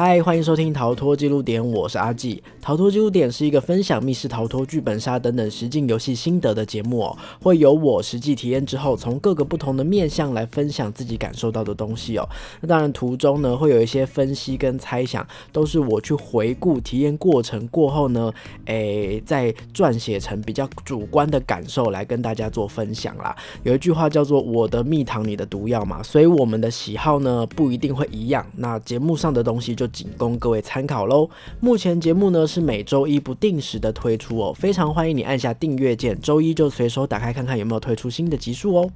嗨，欢迎收听逃脱记录点，我是阿纪。逃脱记录点是一个分享密室逃脱、剧本杀等等实境游戏心得的节目哦，会有我实际体验之后，从各个不同的面向来分享自己感受到的东西哦。那当然途中呢，会有一些分析跟猜想，都是我去回顾体验过程过后呢，诶，再撰写成比较主观的感受来跟大家做分享啦。有一句话叫做“我的蜜糖，你的毒药”嘛，所以我们的喜好呢不一定会一样。那节目上的东西就仅供各位参考喽。目前节目呢是每周一不定时的推出哦，非常欢迎你按下订阅键，周一就随手打开看看有没有推出新的集数哦。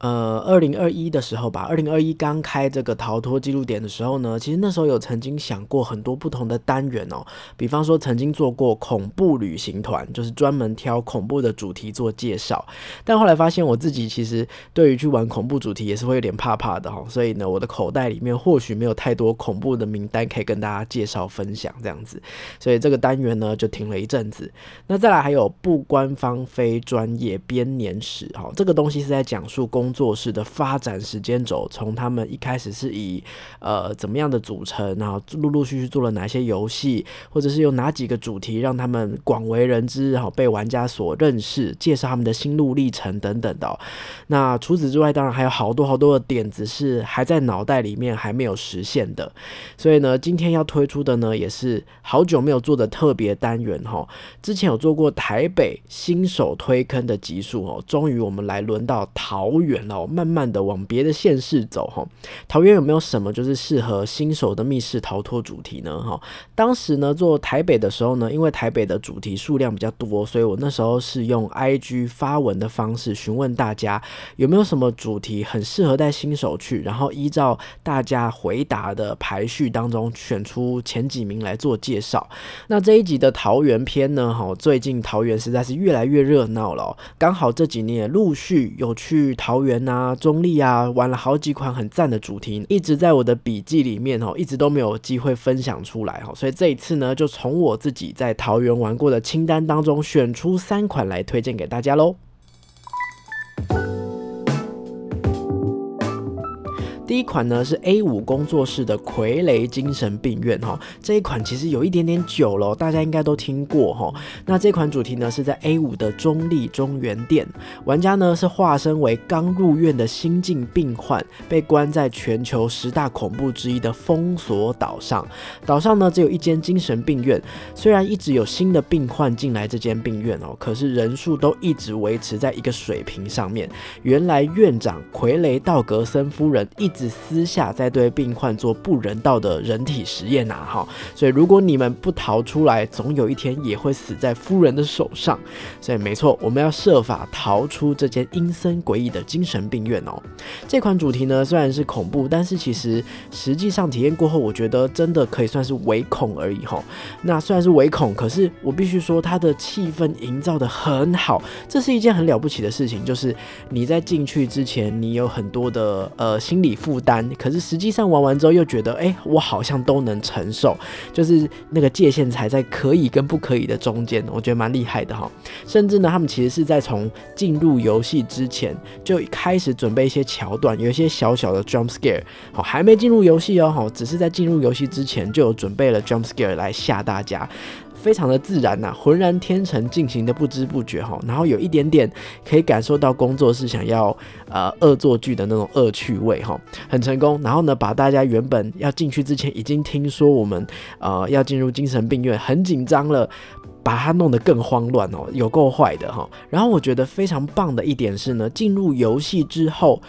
呃，二零二一的时候吧，二零二一刚开这个逃脱记录点的时候呢，其实那时候有曾经想过很多不同的单元哦，比方说曾经做过恐怖旅行团，就是专门挑恐怖的主题做介绍，但后来发现我自己其实对于去玩恐怖主题也是会有点怕怕的哈，所以呢，我的口袋里面或许没有太多恐怖的名单可以跟大家介绍分享这样子，所以这个单元呢就停了一阵子。那再来还有不官方非专业编年史哈，这个东西是在讲述公。工作室的发展时间轴，从他们一开始是以呃怎么样的组成，然后陆陆续续做了哪些游戏，或者是有哪几个主题让他们广为人知，然后被玩家所认识，介绍他们的心路历程等等的。那除此之外，当然还有好多好多的点子是还在脑袋里面还没有实现的。所以呢，今天要推出的呢，也是好久没有做的特别单元哈。之前有做过台北新手推坑的集数哦，终于我们来轮到桃园。然后慢慢的往别的县市走哈，桃园有没有什么就是适合新手的密室逃脱主题呢？哈，当时呢做台北的时候呢，因为台北的主题数量比较多，所以我那时候是用 IG 发文的方式询问大家有没有什么主题很适合带新手去，然后依照大家回答的排序当中选出前几名来做介绍。那这一集的桃园篇呢，哈，最近桃园实在是越来越热闹了，刚好这几年陆续有去桃园。园啊，中立啊，玩了好几款很赞的主题，一直在我的笔记里面哦，一直都没有机会分享出来哦，所以这一次呢，就从我自己在桃园玩过的清单当中选出三款来推荐给大家喽。第一款呢是 A 五工作室的傀儡精神病院哈，这一款其实有一点点久了，大家应该都听过哈。那这款主题呢是在 A 五的中立中原店，玩家呢是化身为刚入院的新晋病患，被关在全球十大恐怖之一的封锁岛上。岛上呢只有一间精神病院，虽然一直有新的病患进来这间病院哦，可是人数都一直维持在一个水平上面。原来院长傀儡道格森夫人一。是私下在对病患做不人道的人体实验呐，哈，所以如果你们不逃出来，总有一天也会死在夫人的手上。所以没错，我们要设法逃出这间阴森诡异的精神病院哦。这款主题呢虽然是恐怖，但是其实实际上体验过后，我觉得真的可以算是唯恐而已哈。那虽然是唯恐，可是我必须说它的气氛营造的很好，这是一件很了不起的事情。就是你在进去之前，你有很多的呃心理负。负担，可是实际上玩完之后又觉得，哎，我好像都能承受，就是那个界限才在可以跟不可以的中间，我觉得蛮厉害的哈。甚至呢，他们其实是在从进入游戏之前就开始准备一些桥段，有一些小小的 jump scare，好，还没进入游戏哦，好，只是在进入游戏之前就有准备了 jump scare 来吓大家。非常的自然呐，浑然天成进行的不知不觉哈，然后有一点点可以感受到工作室想要呃恶作剧的那种恶趣味哈，很成功。然后呢，把大家原本要进去之前已经听说我们呃要进入精神病院很紧张了，把它弄得更慌乱哦，有够坏的哈。然后我觉得非常棒的一点是呢，进入游戏之后。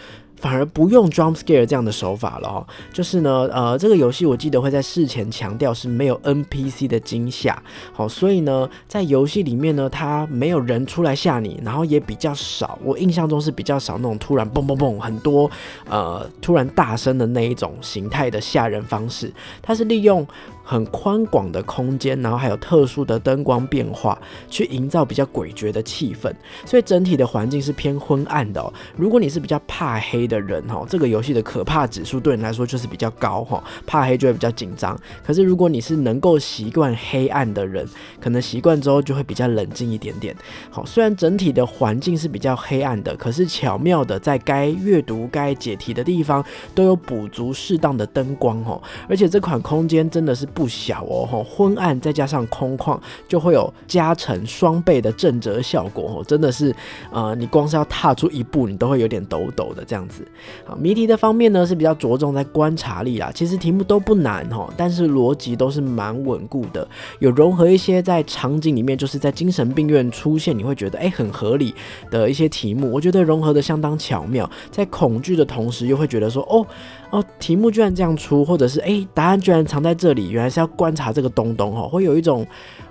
反而不用 jump scare 这样的手法了哈，就是呢，呃，这个游戏我记得会在事前强调是没有 NPC 的惊吓，好，所以呢，在游戏里面呢，它没有人出来吓你，然后也比较少，我印象中是比较少那种突然嘣嘣嘣很多，呃，突然大声的那一种形态的吓人方式，它是利用很宽广的空间，然后还有特殊的灯光变化，去营造比较诡谲的气氛。所以整体的环境是偏昏暗的哦。如果你是比较怕黑的人，这个游戏的可怕指数对你来说就是比较高哈，怕黑就会比较紧张。可是如果你是能够习惯黑暗的人，可能习惯之后就会比较冷静一点点。好，虽然整体的环境是比较黑暗的，可是巧妙的在该阅读、该解题的地方都有补足适当的灯光哦。而且这款空间真的是不小哦，哈，昏暗再加上空旷，就会有加成双倍的震折效果哦，真的是，呃，你光是要踏出一步，你都会有点抖抖的这样子。好，谜题的方面呢是比较着重在观察力啦，其实题目都不难哈，但是逻辑都是蛮稳固的，有融合一些在场景里面，就是在精神病院出现，你会觉得哎很合理的一些题目，我觉得融合的相当巧妙，在恐惧的同时又会觉得说哦。哦，题目居然这样出，或者是哎，答案居然藏在这里，原来是要观察这个东东哦，会有一种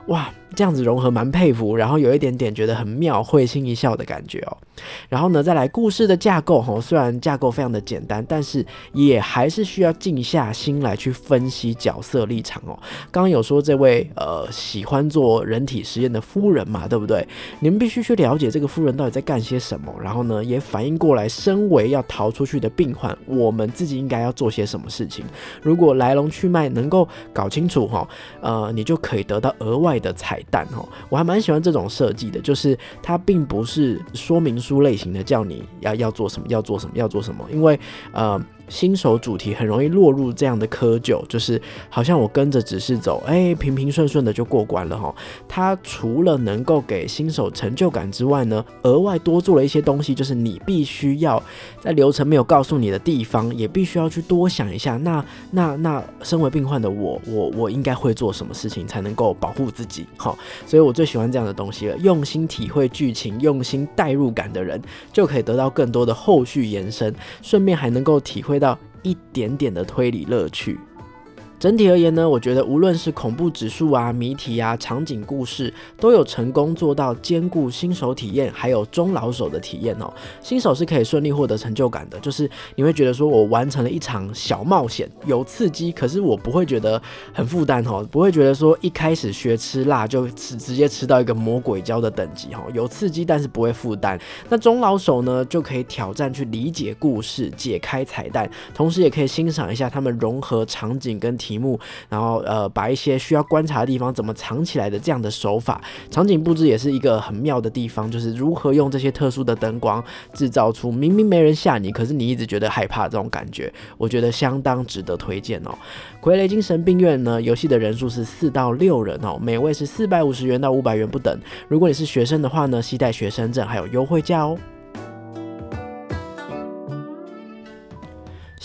哇。这样子融合蛮佩服，然后有一点点觉得很妙，会心一笑的感觉哦。然后呢，再来故事的架构哈，虽然架构非常的简单，但是也还是需要静下心来去分析角色立场哦。刚刚有说这位呃喜欢做人体实验的夫人嘛，对不对？你们必须去了解这个夫人到底在干些什么，然后呢，也反应过来，身为要逃出去的病患，我们自己应该要做些什么事情。如果来龙去脉能够搞清楚哈，呃，你就可以得到额外的彩。蛋哦，我还蛮喜欢这种设计的，就是它并不是说明书类型的，叫你要要做什么，要做什么，要做什么，因为呃。新手主题很容易落入这样的窠臼，就是好像我跟着指示走，哎，平平顺顺的就过关了哈。它除了能够给新手成就感之外呢，额外多做了一些东西，就是你必须要在流程没有告诉你的地方，也必须要去多想一下。那那那，身为病患的我，我我应该会做什么事情才能够保护自己？哈，所以我最喜欢这样的东西了。用心体会剧情、用心代入感的人，就可以得到更多的后续延伸，顺便还能够体会。到一点点的推理乐趣。整体而言呢，我觉得无论是恐怖指数啊、谜题啊、场景故事，都有成功做到兼顾新手体验还有中老手的体验哦。新手是可以顺利获得成就感的，就是你会觉得说我完成了一场小冒险，有刺激，可是我不会觉得很负担哦，不会觉得说一开始学吃辣就吃直接吃到一个魔鬼椒的等级哈，有刺激但是不会负担。那中老手呢，就可以挑战去理解故事、解开彩蛋，同时也可以欣赏一下他们融合场景跟体题目，然后呃，把一些需要观察的地方怎么藏起来的这样的手法，场景布置也是一个很妙的地方，就是如何用这些特殊的灯光制造出明明没人吓你，可是你一直觉得害怕这种感觉，我觉得相当值得推荐哦。傀儡精神病院呢，游戏的人数是四到六人哦，每位是四百五十元到五百元不等。如果你是学生的话呢，携带学生证还有优惠价哦。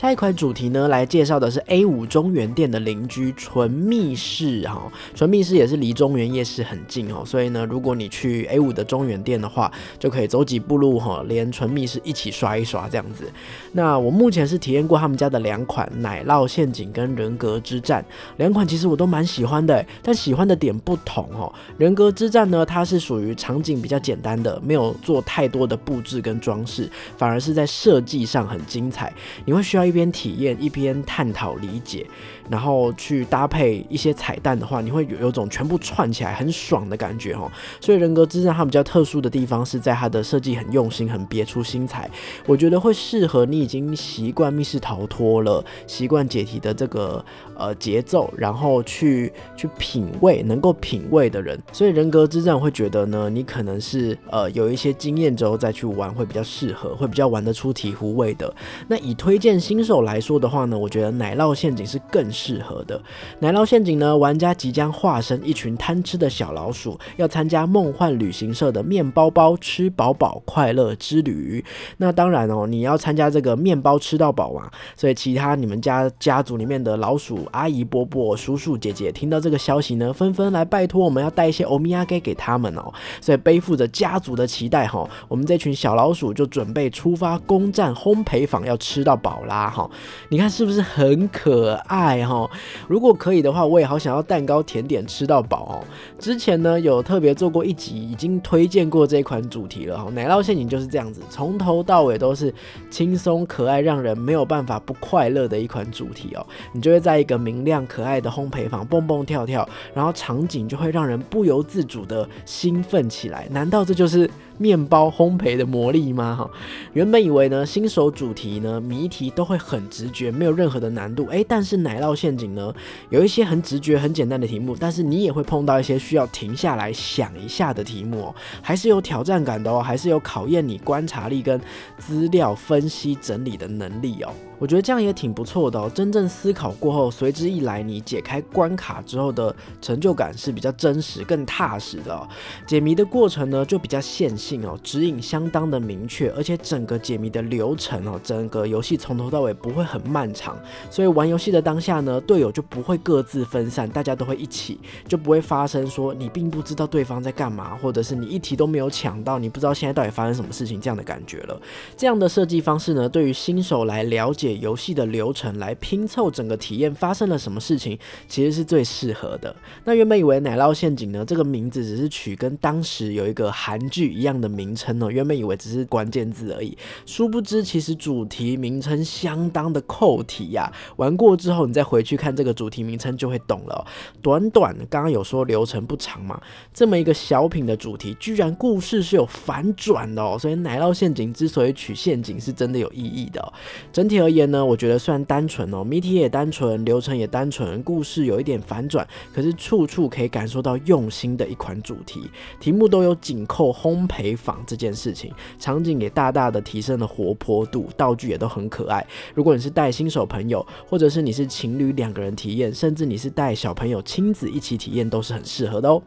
下一款主题呢，来介绍的是 A 五中原店的邻居纯密室哈，纯密室也是离中原夜市很近哦，所以呢，如果你去 A 五的中原店的话，就可以走几步路哈，连纯密室一起刷一刷这样子。那我目前是体验过他们家的两款奶酪陷阱跟人格之战，两款其实我都蛮喜欢的，但喜欢的点不同哦。人格之战呢，它是属于场景比较简单的，没有做太多的布置跟装饰，反而是在设计上很精彩，你会需要。一边体验一边探讨理解，然后去搭配一些彩蛋的话，你会有有种全部串起来很爽的感觉哦。所以人格之战它比较特殊的地方是在它的设计很用心，很别出心裁。我觉得会适合你已经习惯密室逃脱了，习惯解题的这个呃节奏，然后去去品味能够品味的人。所以人格之战会觉得呢，你可能是呃有一些经验之后再去玩会比较适合，会比较玩得出醍醐味的。那以推荐新。新手来说的话呢，我觉得奶酪陷阱是更适合的。奶酪陷阱呢，玩家即将化身一群贪吃的小老鼠，要参加梦幻旅行社的面包包吃饱饱快乐之旅。那当然哦，你要参加这个面包吃到饱嘛，所以其他你们家家族里面的老鼠阿姨、伯伯、叔叔、姐姐听到这个消息呢，纷纷来拜托我们要带一些欧米亚给给他们哦。所以背负着家族的期待哈，我们这群小老鼠就准备出发攻占烘焙坊，要吃到饱啦。好，你看是不是很可爱哈？如果可以的话，我也好想要蛋糕甜点吃到饱哦。之前呢有特别做过一集，已经推荐过这款主题了哈。奶酪陷阱就是这样子，从头到尾都是轻松可爱，让人没有办法不快乐的一款主题哦。你就会在一个明亮可爱的烘焙坊蹦蹦跳跳，然后场景就会让人不由自主的兴奋起来。难道这就是面包烘焙的魔力吗？哈，原本以为呢新手主题呢谜题都会很直觉，没有任何的难度。诶，但是奶酪陷阱呢有一些很直觉、很简单的题目，但是你也会碰到一些需要停下来想一下的题目哦，还是有挑战感的哦，还是有考验你观察力跟资料分析整理的能力哦。我觉得这样也挺不错的哦。真正思考过后，随之一来，你解开关卡之后的成就感是比较真实、更踏实的。解谜的过程呢，就比较现实性哦，指引相当的明确，而且整个解谜的流程哦，整个游戏从头到尾不会很漫长。所以玩游戏的当下呢，队友就不会各自分散，大家都会一起，就不会发生说你并不知道对方在干嘛，或者是你一题都没有抢到，你不知道现在到底发生什么事情这样的感觉了。这样的设计方式呢，对于新手来了解。游戏的流程来拼凑整个体验发生了什么事情，其实是最适合的。那原本以为奶酪陷阱呢，这个名字只是取跟当时有一个韩剧一样的名称哦。原本以为只是关键字而已，殊不知其实主题名称相当的扣题呀。玩过之后，你再回去看这个主题名称就会懂了。短短刚刚有说流程不长嘛，这么一个小品的主题，居然故事是有反转的哦。所以奶酪陷阱之所以取陷阱，是真的有意义的。整体而言。呢，我觉得虽然单纯哦，谜题也单纯，流程也单纯，故事有一点反转，可是处处可以感受到用心的一款主题。题目都有紧扣烘焙回访这件事情，场景也大大的提升了活泼度，道具也都很可爱。如果你是带新手朋友，或者是你是情侣两个人体验，甚至你是带小朋友亲子一起体验，都是很适合的哦。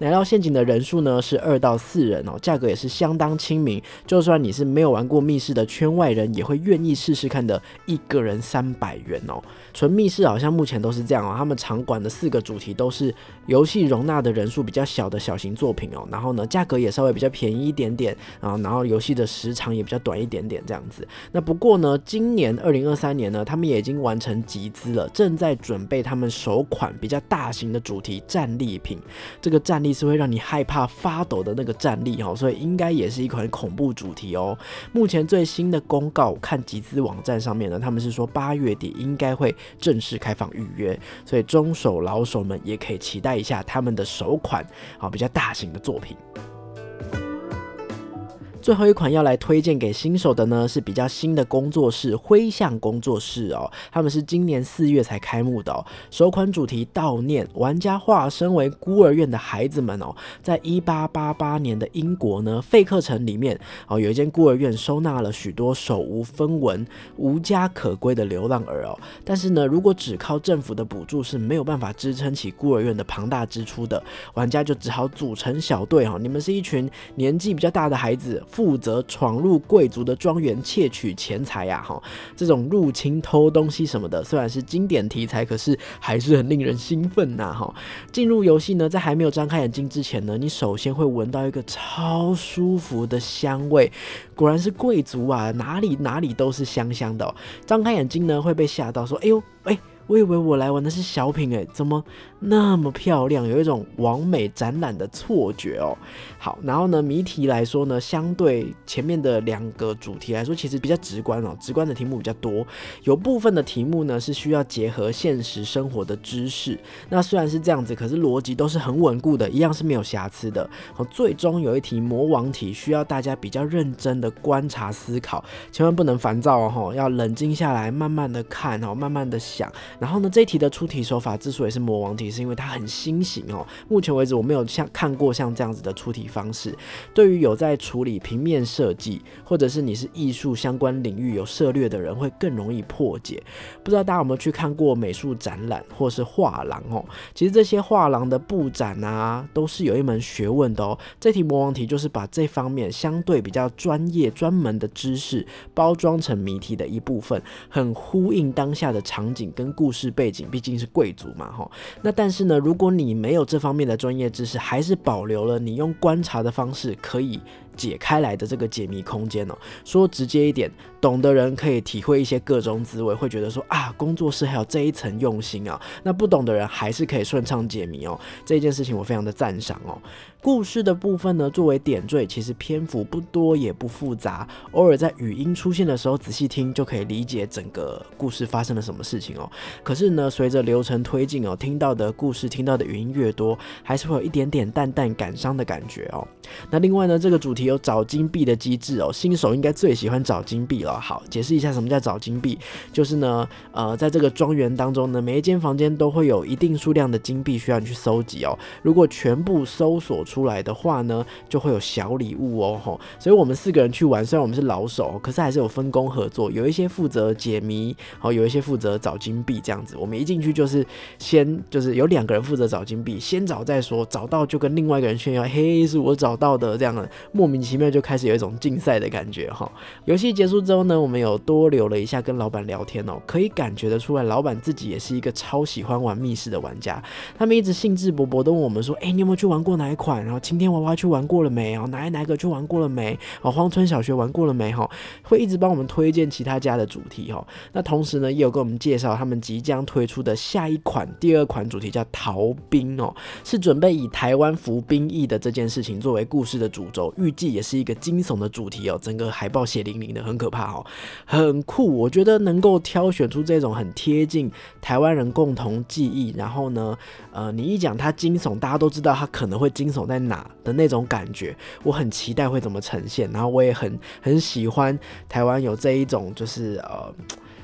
奶酪陷阱的人数呢是二到四人哦，价格也是相当亲民，就算你是没有玩过密室的圈外人，也会愿意试试看的。一个人三百元哦。纯密室好像目前都是这样哦，他们场馆的四个主题都是游戏容纳的人数比较小的小型作品哦，然后呢价格也稍微比较便宜一点点啊，然后游戏的时长也比较短一点点这样子。那不过呢，今年二零二三年呢，他们也已经完成集资了，正在准备他们首款比较大型的主题战利品。这个战利是会让你害怕发抖的那个战利哦，所以应该也是一款恐怖主题哦。目前最新的公告看集资网站上面呢，他们是说八月底应该会。正式开放预约，所以中手老手们也可以期待一下他们的首款啊比较大型的作品。最后一款要来推荐给新手的呢，是比较新的工作室灰象工作室哦，他们是今年四月才开幕的哦。首款主题悼念玩家化身为孤儿院的孩子们哦，在一八八八年的英国呢，费克城里面哦，有一间孤儿院收纳了许多手无分文、无家可归的流浪儿哦。但是呢，如果只靠政府的补助是没有办法支撑起孤儿院的庞大支出的，玩家就只好组成小队哈，你们是一群年纪比较大的孩子。负责闯入贵族的庄园窃取钱财呀，哈，这种入侵偷东西什么的，虽然是经典题材，可是还是很令人兴奋呐，哈。进入游戏呢，在还没有张开眼睛之前呢，你首先会闻到一个超舒服的香味，果然是贵族啊，哪里哪里都是香香的。张开眼睛呢，会被吓到，说，哎呦，哎。我以为我来玩的是小品诶，怎么那么漂亮？有一种完美展览的错觉哦。好，然后呢，谜题来说呢，相对前面的两个主题来说，其实比较直观哦，直观的题目比较多。有部分的题目呢是需要结合现实生活的知识。那虽然是这样子，可是逻辑都是很稳固的，一样是没有瑕疵的。好，最终有一题魔王题，需要大家比较认真的观察思考，千万不能烦躁哦，要冷静下来，慢慢的看哦，慢慢的想。然后呢，这一题的出题手法之所以是魔王题，是因为它很新型哦。目前为止，我没有像看过像这样子的出题方式。对于有在处理平面设计，或者是你是艺术相关领域有涉略的人，会更容易破解。不知道大家有没有去看过美术展览或是画廊哦？其实这些画廊的布展啊，都是有一门学问的哦。这题魔王题就是把这方面相对比较专业、专门的知识包装成谜题的一部分，很呼应当下的场景跟。故事背景毕竟是贵族嘛，哈，那但是呢，如果你没有这方面的专业知识，还是保留了你用观察的方式可以解开来的这个解谜空间哦。说直接一点，懂的人可以体会一些各种滋味，会觉得说啊，工作室还有这一层用心啊。那不懂的人还是可以顺畅解谜哦。这件事情我非常的赞赏哦。故事的部分呢，作为点缀，其实篇幅不多也不复杂，偶尔在语音出现的时候，仔细听就可以理解整个故事发生了什么事情哦。可是呢，随着流程推进哦，听到的故事、听到的语音越多，还是会有一点点淡淡感伤的感觉哦。那另外呢，这个主题有找金币的机制哦，新手应该最喜欢找金币了。好，解释一下什么叫找金币，就是呢，呃，在这个庄园当中呢，每一间房间都会有一定数量的金币需要你去搜集哦。如果全部搜索出来的话呢，就会有小礼物哦。吼，所以我们四个人去玩，虽然我们是老手，可是还是有分工合作，有一些负责解谜，好，有一些负责找金币这样子。我们一进去就是先就是有两个人负责找金币，先找再说，找到就跟另外一个人炫耀，嘿，是我找到的这样的，莫名其妙就开始有一种竞赛的感觉哈。游戏结束之后呢，我们有多留了一下跟老板聊天哦，可以感觉得出来，老板自己也是一个超喜欢玩密室的玩家，他们一直兴致勃勃的问我们说，哎，你有没有去玩过哪一款？然后晴天娃娃去玩过了没？哦，哪一哪个去玩过了没？哦，荒村小学玩过了没？哈，会一直帮我们推荐其他家的主题哈。那同时呢，也有跟我们介绍他们即将推出的下一款、第二款主题叫逃兵哦，是准备以台湾服兵役的这件事情作为故事的主轴，预计也是一个惊悚的主题哦。整个海报血淋淋的，很可怕哦，很酷。我觉得能够挑选出这种很贴近台湾人共同记忆，然后呢，呃，你一讲它惊悚，大家都知道它可能会惊悚在哪的那种感觉，我很期待会怎么呈现。然后我也很很喜欢台湾有这一种，就是呃。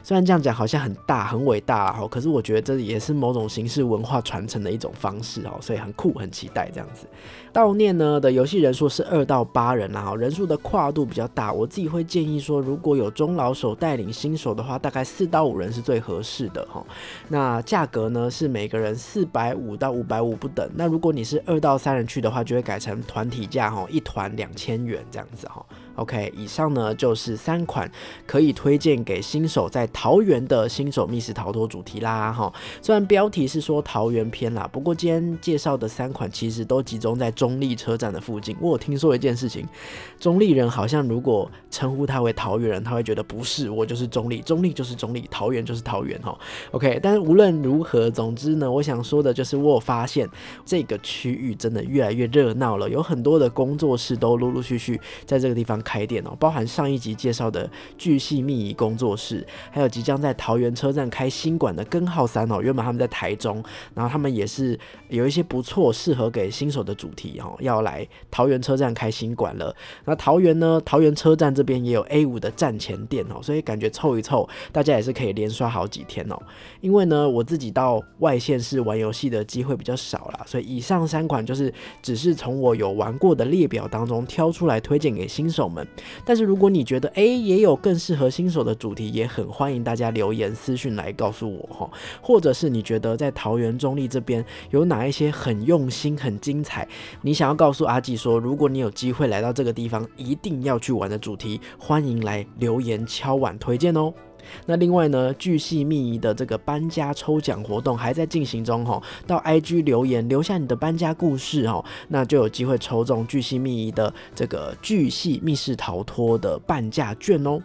虽然这样讲好像很大很伟大哈，可是我觉得这也是某种形式文化传承的一种方式哦，所以很酷很期待这样子。悼念呢的游戏人数是二到八人啦，人数的跨度比较大，我自己会建议说，如果有中老手带领新手的话，大概四到五人是最合适的哈。那价格呢是每个人四百五到五百五不等。那如果你是二到三人去的话，就会改成团体价哈，一团两千元这样子哈。OK，以上呢就是三款可以推荐给新手在桃园的新手密室逃脱主题啦哈。虽然标题是说桃园篇啦，不过今天介绍的三款其实都集中在中立车站的附近。我有听说一件事情，中立人好像如果称呼他为桃园人，他会觉得不是，我就是中立，中立就是中立，桃园就是桃园哈。OK，但是无论如何，总之呢，我想说的就是我有发现这个区域真的越来越热闹了，有很多的工作室都陆陆续续在这个地方。开店哦，包含上一集介绍的巨细密仪工作室，还有即将在桃园车站开新馆的根号三哦。原本他们在台中，然后他们也是有一些不错适合给新手的主题哦，要来桃园车站开新馆了。那桃园呢？桃园车站这边也有 A 五的站前店哦，所以感觉凑一凑，大家也是可以连刷好几天哦。因为呢，我自己到外县市玩游戏的机会比较少啦，所以以上三款就是只是从我有玩过的列表当中挑出来推荐给新手们。但是如果你觉得哎也有更适合新手的主题，也很欢迎大家留言私讯来告诉我哈，或者是你觉得在桃园中立这边有哪一些很用心、很精彩，你想要告诉阿纪说，如果你有机会来到这个地方，一定要去玩的主题，欢迎来留言敲碗推荐哦。那另外呢，巨细密仪的这个搬家抽奖活动还在进行中哈，到 IG 留言留下你的搬家故事哈，那就有机会抽中巨细密仪的这个巨细密室逃脱的半价券哦。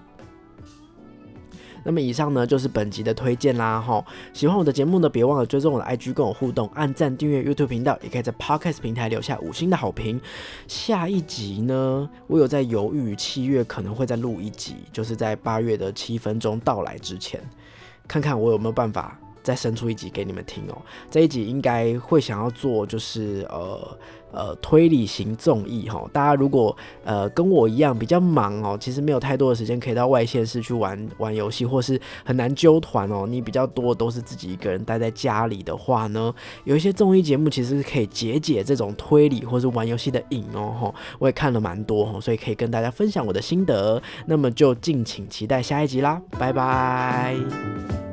那么以上呢就是本集的推荐啦哈，喜欢我的节目呢，别忘了追踪我的 IG 跟我互动，按赞订阅 YouTube 频道，也可以在 Podcast 平台留下五星的好评。下一集呢，我有在犹豫，七月可能会再录一集，就是在八月的七分钟到来之前，看看我有没有办法。再生出一集给你们听哦，这一集应该会想要做就是呃呃推理型综艺哈，大家如果呃跟我一样比较忙哦，其实没有太多的时间可以到外县市去玩玩游戏，或是很难揪团哦，你比较多都是自己一个人待在家里的话呢，有一些综艺节目其实是可以解解这种推理或是玩游戏的瘾哦哈，我也看了蛮多哈，所以可以跟大家分享我的心得，那么就敬请期待下一集啦，拜拜。